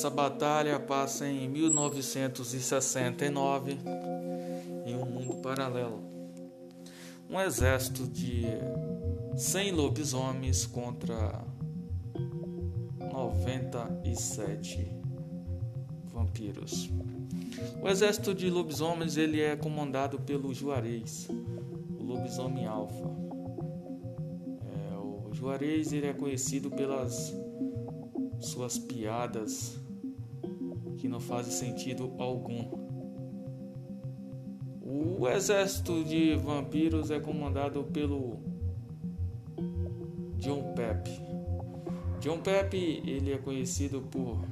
Essa batalha passa em 1969 em um mundo paralelo. Um exército de 100 lobisomens contra 97 vampiros. O exército de lobisomens ele é comandado pelo Juarez, o lobisomem alfa. É, o Juarez ele é conhecido pelas suas piadas que não fazem sentido algum. O exército de vampiros é comandado pelo John Pepe. John Pepe ele é conhecido por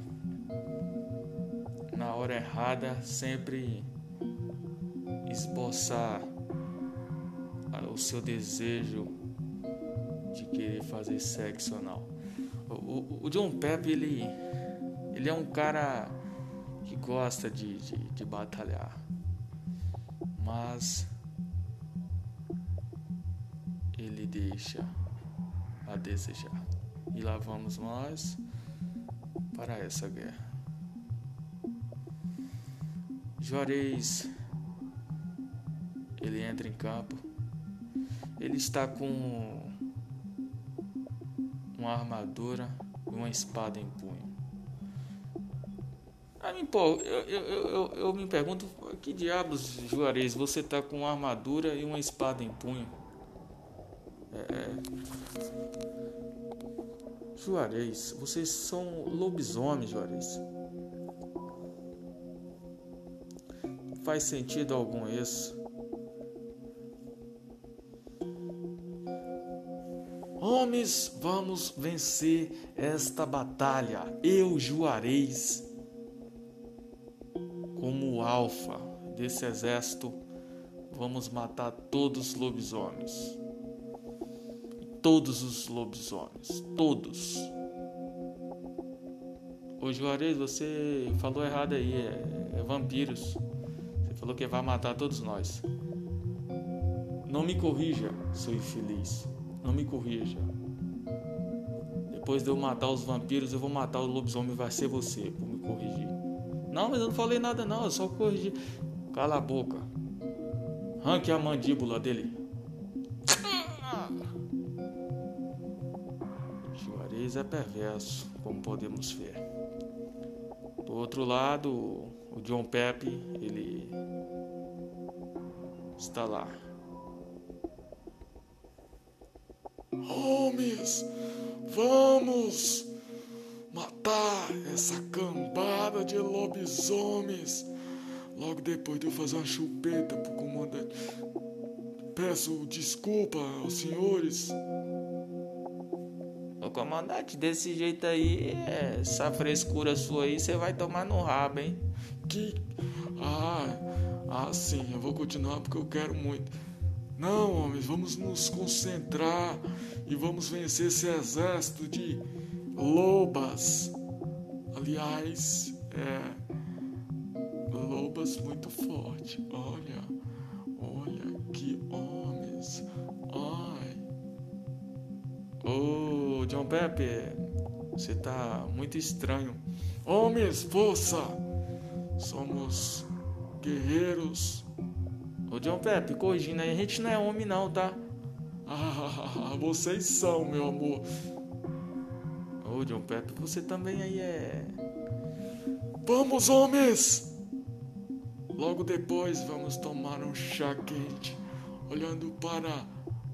na hora errada sempre esboçar o seu desejo de querer fazer sexo anal. O, o John Pepe, ele, ele é um cara que gosta de, de, de batalhar, mas ele deixa a desejar. E lá vamos nós para essa guerra. Juarez, ele entra em campo. Ele está com uma armadura e uma espada em punho. Aí, pô, eu, eu, eu, eu me pergunto, que diabos, Juarez, você está com uma armadura e uma espada em punho? É... é. Juarez, vocês são lobisomens, Juarez. faz sentido algum isso. Homens, vamos vencer esta batalha. Eu, Juarez, como alfa desse exército, vamos matar todos os lobisomens. Todos os lobisomens. Todos. Ô Juarez, você falou errado aí. É, é vampiros. Falou que vai matar todos nós. Não me corrija, sou infeliz. Não me corrija. Depois de eu matar os vampiros, eu vou matar o lobisomem, vai ser você por me corrigir. Não, mas eu não falei nada não, eu só corrigi. Cala a boca. Ranque a mandíbula dele. Juarez é perverso, como podemos ver. Do outro lado, o John Pepe, ele está lá. Homens, vamos matar essa de lobisomens. Logo depois de eu fazer uma chupeta pro comandante. Peço desculpa aos senhores. Ô comandante, desse jeito aí, essa frescura sua aí, você vai tomar no rabo, hein? Que. Ah, ah, sim, eu vou continuar porque eu quero muito. Não, homens, vamos nos concentrar e vamos vencer esse exército de lobas. Aliás, é. Lobas muito forte. Olha, olha que homens. Ai. Ô, oh, John Pepe, você tá muito estranho. Homens, força! Somos guerreiros. Ô John Pepe, corrigindo aí, a gente não é homem não, tá? Ah, vocês são, meu amor. Ô John Pepe, você também aí é. Vamos, homens! Logo depois vamos tomar um chá quente, olhando para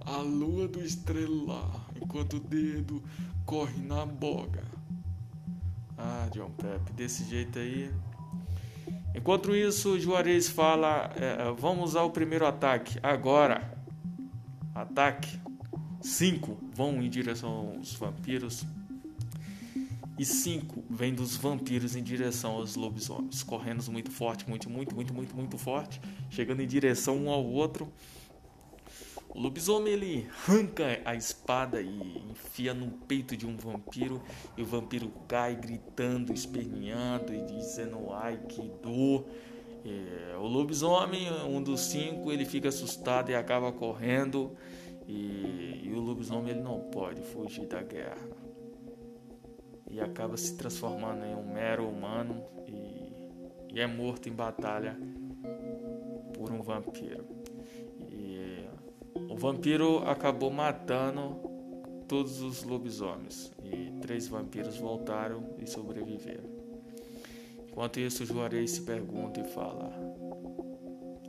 a lua do estrelar, enquanto o dedo corre na boga. Ah, John Pepe, desse jeito aí Enquanto isso, Juarez fala: é, é, vamos usar o primeiro ataque agora. Ataque. Cinco vão em direção aos vampiros. E cinco vêm dos vampiros em direção aos lobisomens. Correndo muito forte, muito, muito, muito, muito, muito forte. Chegando em direção um ao outro. O lobisomem ele arranca a espada e enfia no peito de um vampiro e o vampiro cai gritando, esperneando e dizendo ai que dor. É, o lobisomem, um dos cinco, ele fica assustado e acaba correndo e, e o lobisomem ele não pode fugir da guerra. E acaba se transformando em um mero humano e, e é morto em batalha por um vampiro. E o vampiro acabou matando todos os lobisomens e três vampiros voltaram e sobreviveram. Enquanto isso, Juarez se pergunta e fala: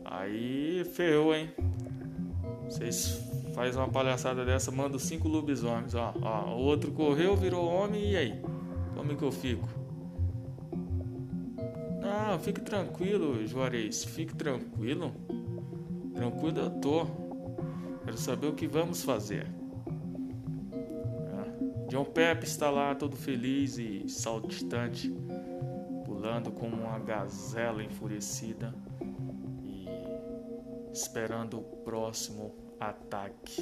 Aí ferrou, hein? Vocês faz uma palhaçada dessa, manda cinco lobisomens, ó, ó. O outro correu, virou homem, e aí? Como é que eu fico? Não, fique tranquilo, Juarez, fique tranquilo. Tranquilo eu tô. Quero saber o que vamos fazer. É. John Pepe está lá todo feliz e saltitante, pulando como uma gazela enfurecida esperando o próximo ataque.